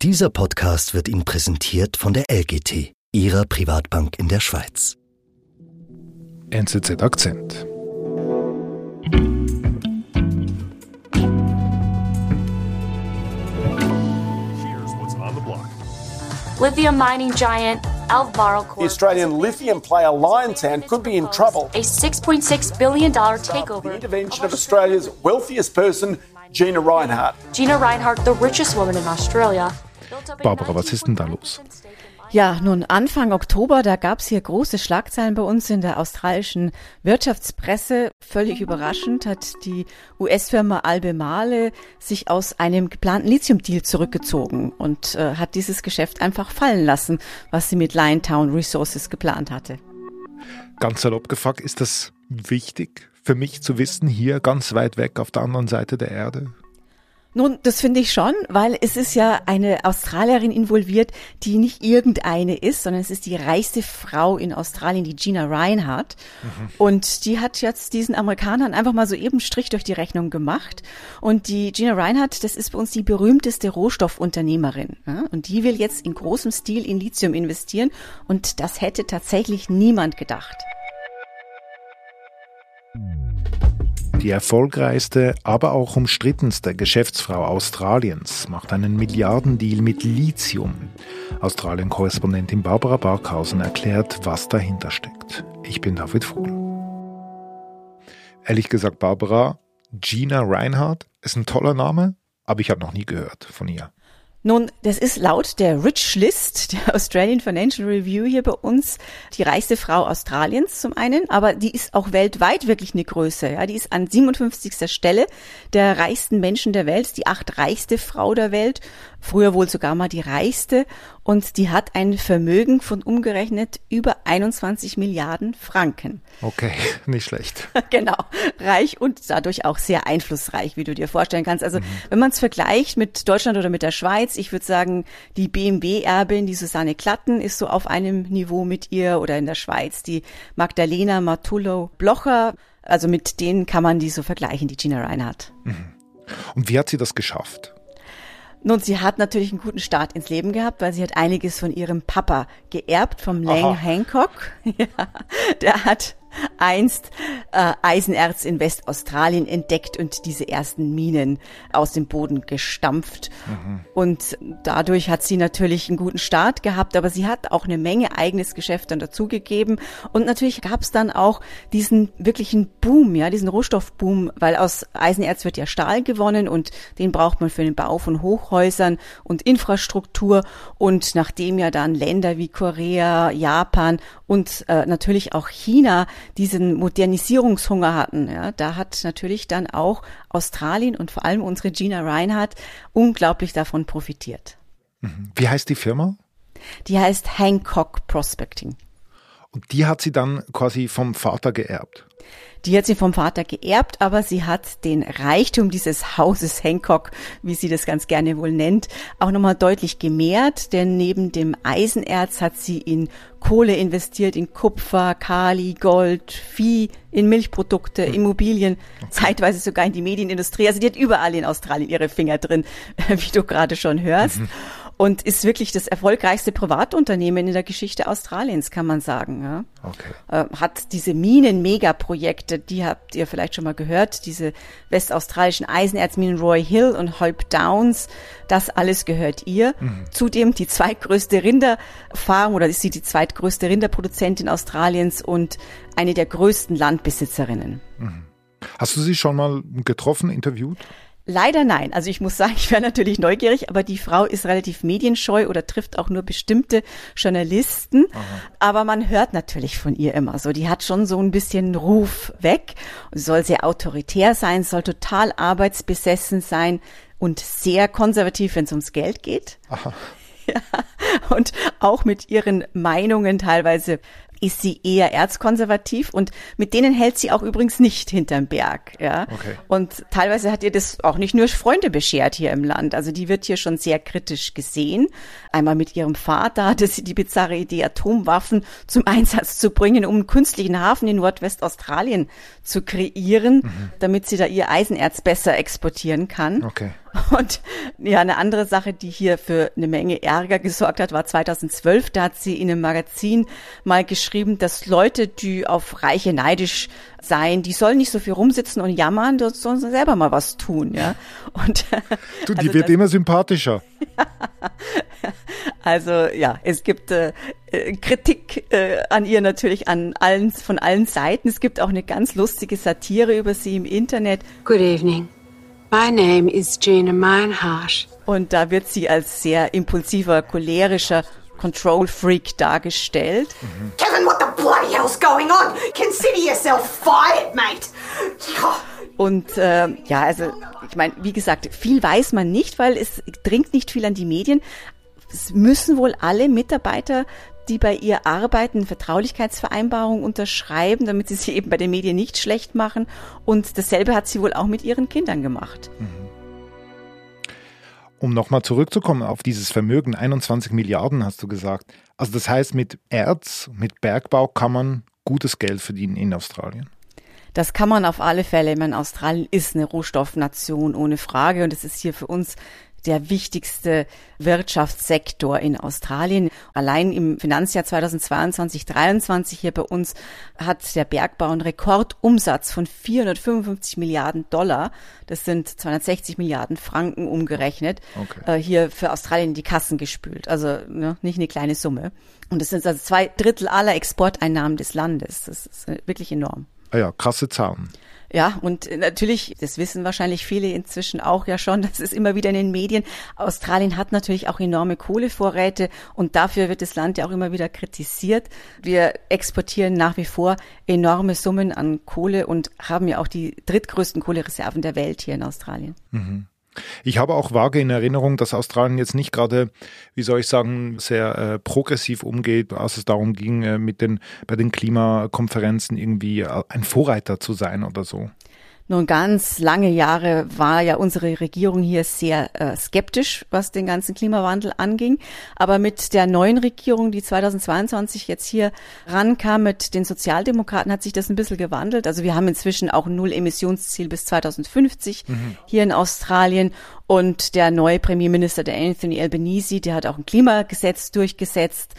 Dieser Podcast wird Ihnen präsentiert von der LGT, Ihrer Privatbank in der Schweiz. NZZ Akzent. Here's what's on the block. Lithium mining giant Alvaro The Australian lithium player Liontown could be in trouble. A $6.6 billion takeover. The takeover. intervention of Australia's wealthiest person, Gina Reinhardt. Gina Reinhardt, the richest woman in Australia. Barbara, was ist denn da los? 19% stake in Ja, nun Anfang Oktober, da gab's hier große Schlagzeilen bei uns in der australischen Wirtschaftspresse. Völlig überraschend hat die US-Firma Albemarle sich aus einem geplanten Lithium-Deal zurückgezogen und äh, hat dieses Geschäft einfach fallen lassen, was sie mit Liontown Resources geplant hatte. Ganz salopp gefragt, ist das wichtig für mich zu wissen, hier ganz weit weg auf der anderen Seite der Erde? Nun, das finde ich schon, weil es ist ja eine Australierin involviert, die nicht irgendeine ist, sondern es ist die reichste Frau in Australien, die Gina Reinhardt. Und die hat jetzt diesen Amerikanern einfach mal so eben Strich durch die Rechnung gemacht. Und die Gina Reinhardt, das ist bei uns die berühmteste Rohstoffunternehmerin. Ja? Und die will jetzt in großem Stil in Lithium investieren. Und das hätte tatsächlich niemand gedacht. Die erfolgreichste, aber auch umstrittenste Geschäftsfrau Australiens macht einen Milliardendeal mit Lithium. Australien-Korrespondentin Barbara Barkhausen erklärt, was dahinter steckt. Ich bin David Vogel. Ehrlich gesagt, Barbara, Gina Reinhardt ist ein toller Name, aber ich habe noch nie gehört von ihr. Nun, das ist laut der Rich List, der Australian Financial Review hier bei uns, die reichste Frau Australiens zum einen, aber die ist auch weltweit wirklich eine Größe. Ja, die ist an 57. Stelle der reichsten Menschen der Welt, die acht reichste Frau der Welt, früher wohl sogar mal die reichste und die hat ein Vermögen von umgerechnet über 21 Milliarden Franken. Okay, nicht schlecht. Genau, reich und dadurch auch sehr einflussreich, wie du dir vorstellen kannst. Also wenn man es vergleicht mit Deutschland oder mit der Schweiz, ich würde sagen, die BMW-Erbin, die Susanne Klatten, ist so auf einem Niveau mit ihr oder in der Schweiz die Magdalena Matullo-Blocher. Also mit denen kann man die so vergleichen, die Gina Reinhardt. Und wie hat sie das geschafft? Nun, sie hat natürlich einen guten Start ins Leben gehabt, weil sie hat einiges von ihrem Papa geerbt, vom Lang Aha. Hancock. Ja, der hat einst äh, Eisenerz in Westaustralien entdeckt und diese ersten Minen aus dem Boden gestampft. Und dadurch hat sie natürlich einen guten Start gehabt, aber sie hat auch eine Menge eigenes Geschäft dann dazugegeben. Und natürlich gab es dann auch diesen wirklichen Boom, ja, diesen Rohstoffboom, weil aus Eisenerz wird ja Stahl gewonnen und den braucht man für den Bau von Hochhäusern und Infrastruktur. Und nachdem ja dann Länder wie Korea, Japan und äh, natürlich auch China diesen Modernisierungshunger hatten, ja, da hat natürlich dann auch Australien und vor allem unsere Gina Reinhardt unglaublich davon profitiert. Wie heißt die Firma? Die heißt Hancock Prospecting. Die hat sie dann quasi vom Vater geerbt. Die hat sie vom Vater geerbt, aber sie hat den Reichtum dieses Hauses Hancock, wie sie das ganz gerne wohl nennt, auch nochmal deutlich gemehrt, denn neben dem Eisenerz hat sie in Kohle investiert, in Kupfer, Kali, Gold, Vieh, in Milchprodukte, Immobilien, zeitweise sogar in die Medienindustrie. Also die hat überall in Australien ihre Finger drin, wie du gerade schon hörst. Und ist wirklich das erfolgreichste Privatunternehmen in der Geschichte Australiens, kann man sagen. Ja Okay. äh, hat diese Minen-Megaprojekte, die habt ihr vielleicht schon mal gehört, diese westaustralischen Eisenerzminen Roy Hill und Hope Downs, das alles gehört ihr. Zudem die zweitgrößte Rinderfarm oder ist sie die zweitgrößte Rinderproduzentin Australiens und eine der größten Landbesitzerinnen. Hast du sie schon mal getroffen, interviewt? Leider nein. Also ich muss sagen, ich wäre natürlich neugierig, aber die Frau ist relativ medienscheu oder trifft auch nur bestimmte Journalisten. Aber man hört natürlich von ihr immer so. Die hat schon so ein bisschen Ruf weg. Soll sehr autoritär sein, soll total arbeitsbesessen sein und sehr konservativ, wenn es ums Geld geht. Ja, und auch mit ihren Meinungen teilweise ist sie eher erzkonservativ und mit denen hält sie auch übrigens nicht hinterm Berg, ja. Okay. Und teilweise hat ihr das auch nicht nur Freunde beschert hier im Land. Also die wird hier schon sehr kritisch gesehen. Einmal mit ihrem Vater hatte sie die bizarre Idee, Atomwaffen zum Einsatz zu bringen, um einen künstlichen Hafen in Nordwestaustralien zu kreieren, damit sie da ihr Eisenerz besser exportieren kann. Okay. Und ja, eine andere Sache, die hier für eine Menge Ärger gesorgt hat, war 2012. Da hat sie in einem Magazin mal geschrieben, dass Leute, die auf Reiche neidisch seien, die sollen nicht so viel rumsitzen und jammern, die sollen selber mal was tun, ja. Und du, die also wird das, immer sympathischer. also ja, es gibt äh, äh, Kritik äh, an ihr natürlich an allen von allen Seiten. Es gibt auch eine ganz lustige Satire über sie im Internet. Good evening. My name is Gina Meinhardt. Und da wird sie als sehr impulsiver, cholerischer Control Freak dargestellt. Mhm. Kevin, what the bloody hell's going on? Consider yourself fired, mate. Und äh, ja, also ich meine, wie gesagt, viel weiß man nicht, weil es dringt nicht viel an die Medien. Es müssen wohl alle Mitarbeiter die bei ihr arbeiten, Vertraulichkeitsvereinbarungen unterschreiben, damit sie sie eben bei den Medien nicht schlecht machen. Und dasselbe hat sie wohl auch mit ihren Kindern gemacht. Mhm. Um nochmal zurückzukommen auf dieses Vermögen, 21 Milliarden hast du gesagt. Also das heißt, mit Erz, mit Bergbau kann man gutes Geld verdienen in Australien. Das kann man auf alle Fälle. Ich meine, Australien ist eine Rohstoffnation ohne Frage und es ist hier für uns der wichtigste Wirtschaftssektor in Australien. Allein im Finanzjahr 2022, 2023 hier bei uns hat der Bergbau einen Rekordumsatz von 455 Milliarden Dollar. Das sind 260 Milliarden Franken umgerechnet. Okay. Äh, hier für Australien in die Kassen gespült. Also ne, nicht eine kleine Summe. Und das sind also zwei Drittel aller Exporteinnahmen des Landes. Das ist wirklich enorm. Ah ja, krasse Zahlen. Ja, und natürlich, das wissen wahrscheinlich viele inzwischen auch ja schon, das ist immer wieder in den Medien. Australien hat natürlich auch enorme Kohlevorräte und dafür wird das Land ja auch immer wieder kritisiert. Wir exportieren nach wie vor enorme Summen an Kohle und haben ja auch die drittgrößten Kohlereserven der Welt hier in Australien. Mhm. Ich habe auch vage in Erinnerung, dass Australien jetzt nicht gerade, wie soll ich sagen, sehr äh, progressiv umgeht, als es darum ging, äh, mit den, bei den Klimakonferenzen irgendwie äh, ein Vorreiter zu sein oder so. Nun, ganz lange Jahre war ja unsere Regierung hier sehr äh, skeptisch, was den ganzen Klimawandel anging. Aber mit der neuen Regierung, die 2022 jetzt hier rankam, mit den Sozialdemokraten, hat sich das ein bisschen gewandelt. Also wir haben inzwischen auch ein Null-Emissionsziel bis 2050 mhm. hier in Australien. Und der neue Premierminister, der Anthony Albanese, der hat auch ein Klimagesetz durchgesetzt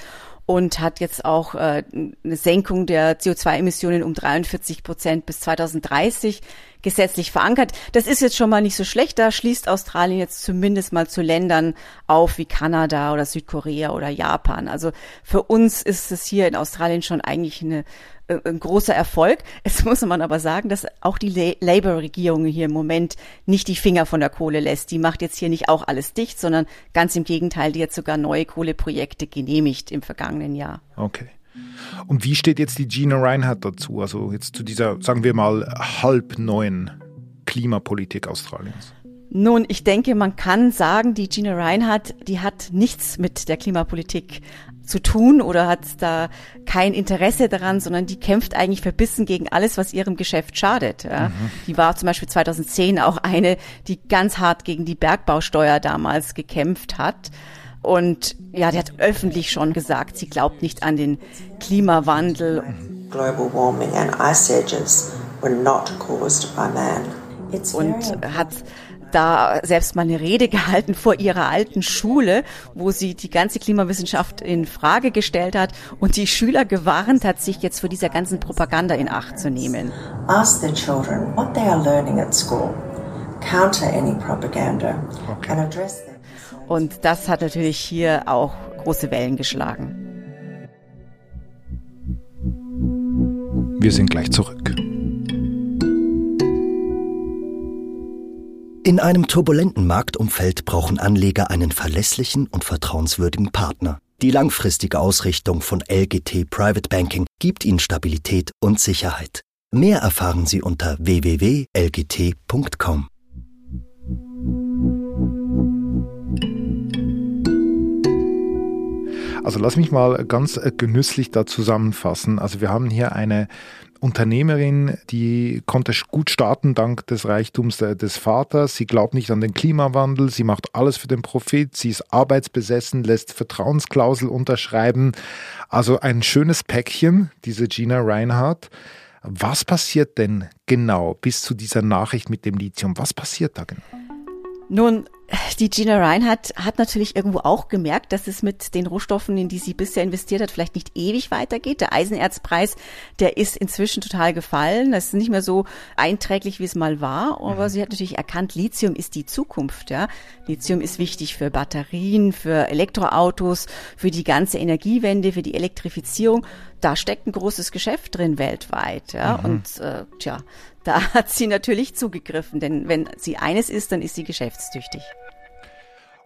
und hat jetzt auch äh, eine Senkung der CO2-Emissionen um 43 Prozent bis 2030 gesetzlich verankert. Das ist jetzt schon mal nicht so schlecht. Da schließt Australien jetzt zumindest mal zu Ländern auf wie Kanada oder Südkorea oder Japan. Also für uns ist es hier in Australien schon eigentlich eine äh, ein großer Erfolg. Es muss man aber sagen, dass auch die Labour-Regierung hier im Moment nicht die Finger von der Kohle lässt. Die macht jetzt hier nicht auch alles dicht, sondern ganz im Gegenteil, die hat sogar neue Kohleprojekte genehmigt im vergangenen Jahr. Okay. Und wie steht jetzt die Gina Reinhardt dazu? Also jetzt zu dieser, sagen wir mal, halb neuen Klimapolitik Australiens? Nun, ich denke, man kann sagen, die Gina Reinhardt, die hat nichts mit der Klimapolitik zu tun oder hat da kein Interesse daran, sondern die kämpft eigentlich verbissen gegen alles, was ihrem Geschäft schadet. Ja. Mhm. Die war zum Beispiel 2010 auch eine, die ganz hart gegen die Bergbausteuer damals gekämpft hat. Und ja, die hat öffentlich schon gesagt, sie glaubt nicht an den Klimawandel. Global warming and ice ages were not caused by man. Und hat da selbst mal eine Rede gehalten vor ihrer alten Schule, wo sie die ganze Klimawissenschaft in Frage gestellt hat und die Schüler gewarnt hat, sich jetzt vor dieser ganzen Propaganda in Acht zu nehmen. Ask the children what they are learning at school. Counter any propaganda okay. and address them. Und das hat natürlich hier auch große Wellen geschlagen. Wir sind gleich zurück. In einem turbulenten Marktumfeld brauchen Anleger einen verlässlichen und vertrauenswürdigen Partner. Die langfristige Ausrichtung von LGT Private Banking gibt Ihnen Stabilität und Sicherheit. Mehr erfahren Sie unter www.lgt.com. Also lass mich mal ganz äh, genüsslich da zusammenfassen. Also wir haben hier eine Unternehmerin, die konnte gut starten dank des Reichtums des Vaters. Sie glaubt nicht an den Klimawandel, sie macht alles für den Profit, sie ist arbeitsbesessen, lässt Vertrauensklausel unterschreiben. Also ein schönes Päckchen, diese Gina Reinhardt. Was passiert denn genau bis zu dieser Nachricht mit dem Lithium? Was passiert da genau? Nun, die Gina Reinhardt hat natürlich irgendwo auch gemerkt, dass es mit den Rohstoffen, in die sie bisher investiert hat, vielleicht nicht ewig weitergeht. Der Eisenerzpreis, der ist inzwischen total gefallen. Das ist nicht mehr so einträglich, wie es mal war. Aber mhm. sie hat natürlich erkannt, Lithium ist die Zukunft. Ja? Lithium ist wichtig für Batterien, für Elektroautos, für die ganze Energiewende, für die Elektrifizierung. Da steckt ein großes Geschäft drin weltweit. Ja? Mhm. Und äh, tja, da hat sie natürlich zugegriffen, denn wenn sie eines ist, dann ist sie geschäftstüchtig.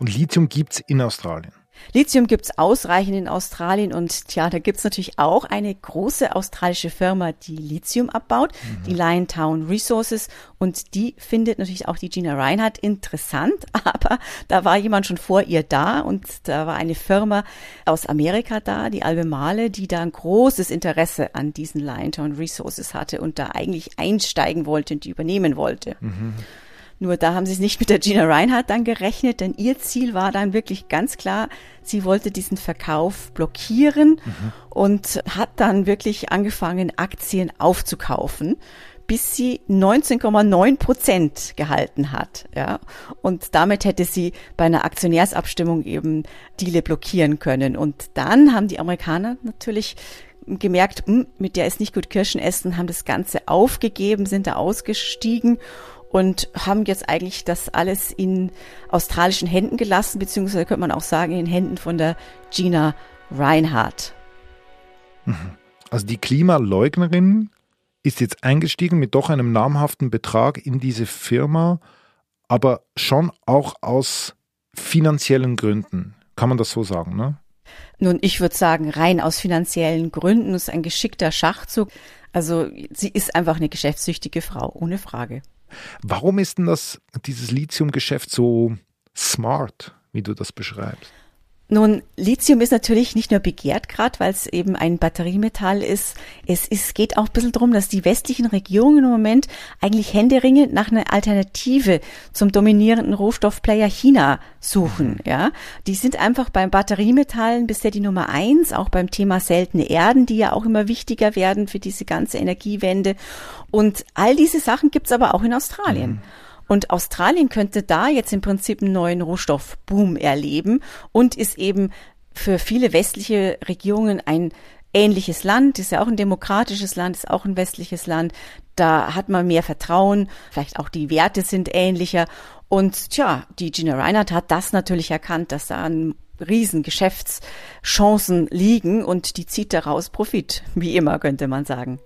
Und Lithium gibt's in Australien. Lithium gibt's ausreichend in Australien und tja, da gibt's natürlich auch eine große australische Firma, die Lithium abbaut, mhm. die Liontown Resources und die findet natürlich auch die Gina Reinhardt interessant, aber da war jemand schon vor ihr da und da war eine Firma aus Amerika da, die Albemarle, die da ein großes Interesse an diesen Liontown Resources hatte und da eigentlich einsteigen wollte und die übernehmen wollte. Mhm. Nur da haben sie es nicht mit der Gina Reinhardt dann gerechnet, denn ihr Ziel war dann wirklich ganz klar, sie wollte diesen Verkauf blockieren mhm. und hat dann wirklich angefangen, Aktien aufzukaufen bis sie 19,9 Prozent gehalten hat. Ja? Und damit hätte sie bei einer Aktionärsabstimmung eben Deale blockieren können. Und dann haben die Amerikaner natürlich gemerkt, hm, mit der ist nicht gut Kirschen essen, haben das Ganze aufgegeben, sind da ausgestiegen und haben jetzt eigentlich das alles in australischen Händen gelassen, beziehungsweise könnte man auch sagen, in den Händen von der Gina Reinhardt. Mhm. Also die Klimaleugnerin ist jetzt eingestiegen mit doch einem namhaften Betrag in diese Firma, aber schon auch aus finanziellen Gründen. Kann man das so sagen, ne? Nun, ich würde sagen, rein aus finanziellen Gründen das ist ein geschickter Schachzug. Also sie ist einfach eine geschäftssüchtige Frau, ohne Frage. Warum ist denn das, dieses Lithium-Geschäft so smart, wie du das beschreibst? Nun, Lithium ist natürlich nicht nur begehrt gerade, weil es eben ein Batteriemetall ist. Es ist, geht auch ein bisschen darum, dass die westlichen Regierungen im Moment eigentlich händeringend nach einer Alternative zum dominierenden Rohstoffplayer China suchen. Mhm. Ja, die sind einfach beim Batteriemetallen bisher die Nummer eins, auch beim Thema seltene Erden, die ja auch immer wichtiger werden für diese ganze Energiewende. Und all diese Sachen gibt's aber auch in Australien. Mhm. Und Australien könnte da jetzt im Prinzip einen neuen Rohstoffboom erleben und ist eben für viele westliche Regierungen ein ähnliches Land, ist ja auch ein demokratisches Land, ist auch ein westliches Land. Da hat man mehr Vertrauen, vielleicht auch die Werte sind ähnlicher. Und tja, die Gina Reinhardt hat das natürlich erkannt, dass da ein riesen Geschäftschancen liegen und die zieht daraus Profit, wie immer könnte man sagen.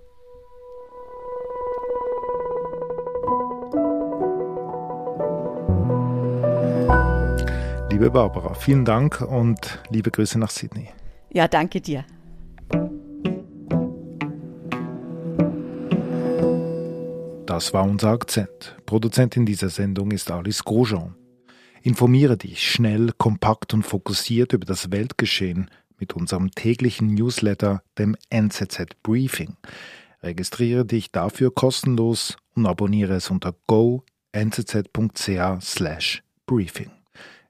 Liebe Barbara, vielen Dank und liebe Grüße nach Sydney. Ja, danke dir. Das war unser Akzent. Produzentin dieser Sendung ist Alice Grosjean. Informiere dich schnell, kompakt und fokussiert über das Weltgeschehen mit unserem täglichen Newsletter, dem NZZ Briefing. Registriere dich dafür kostenlos und abonniere es unter go.nzz.ch/briefing.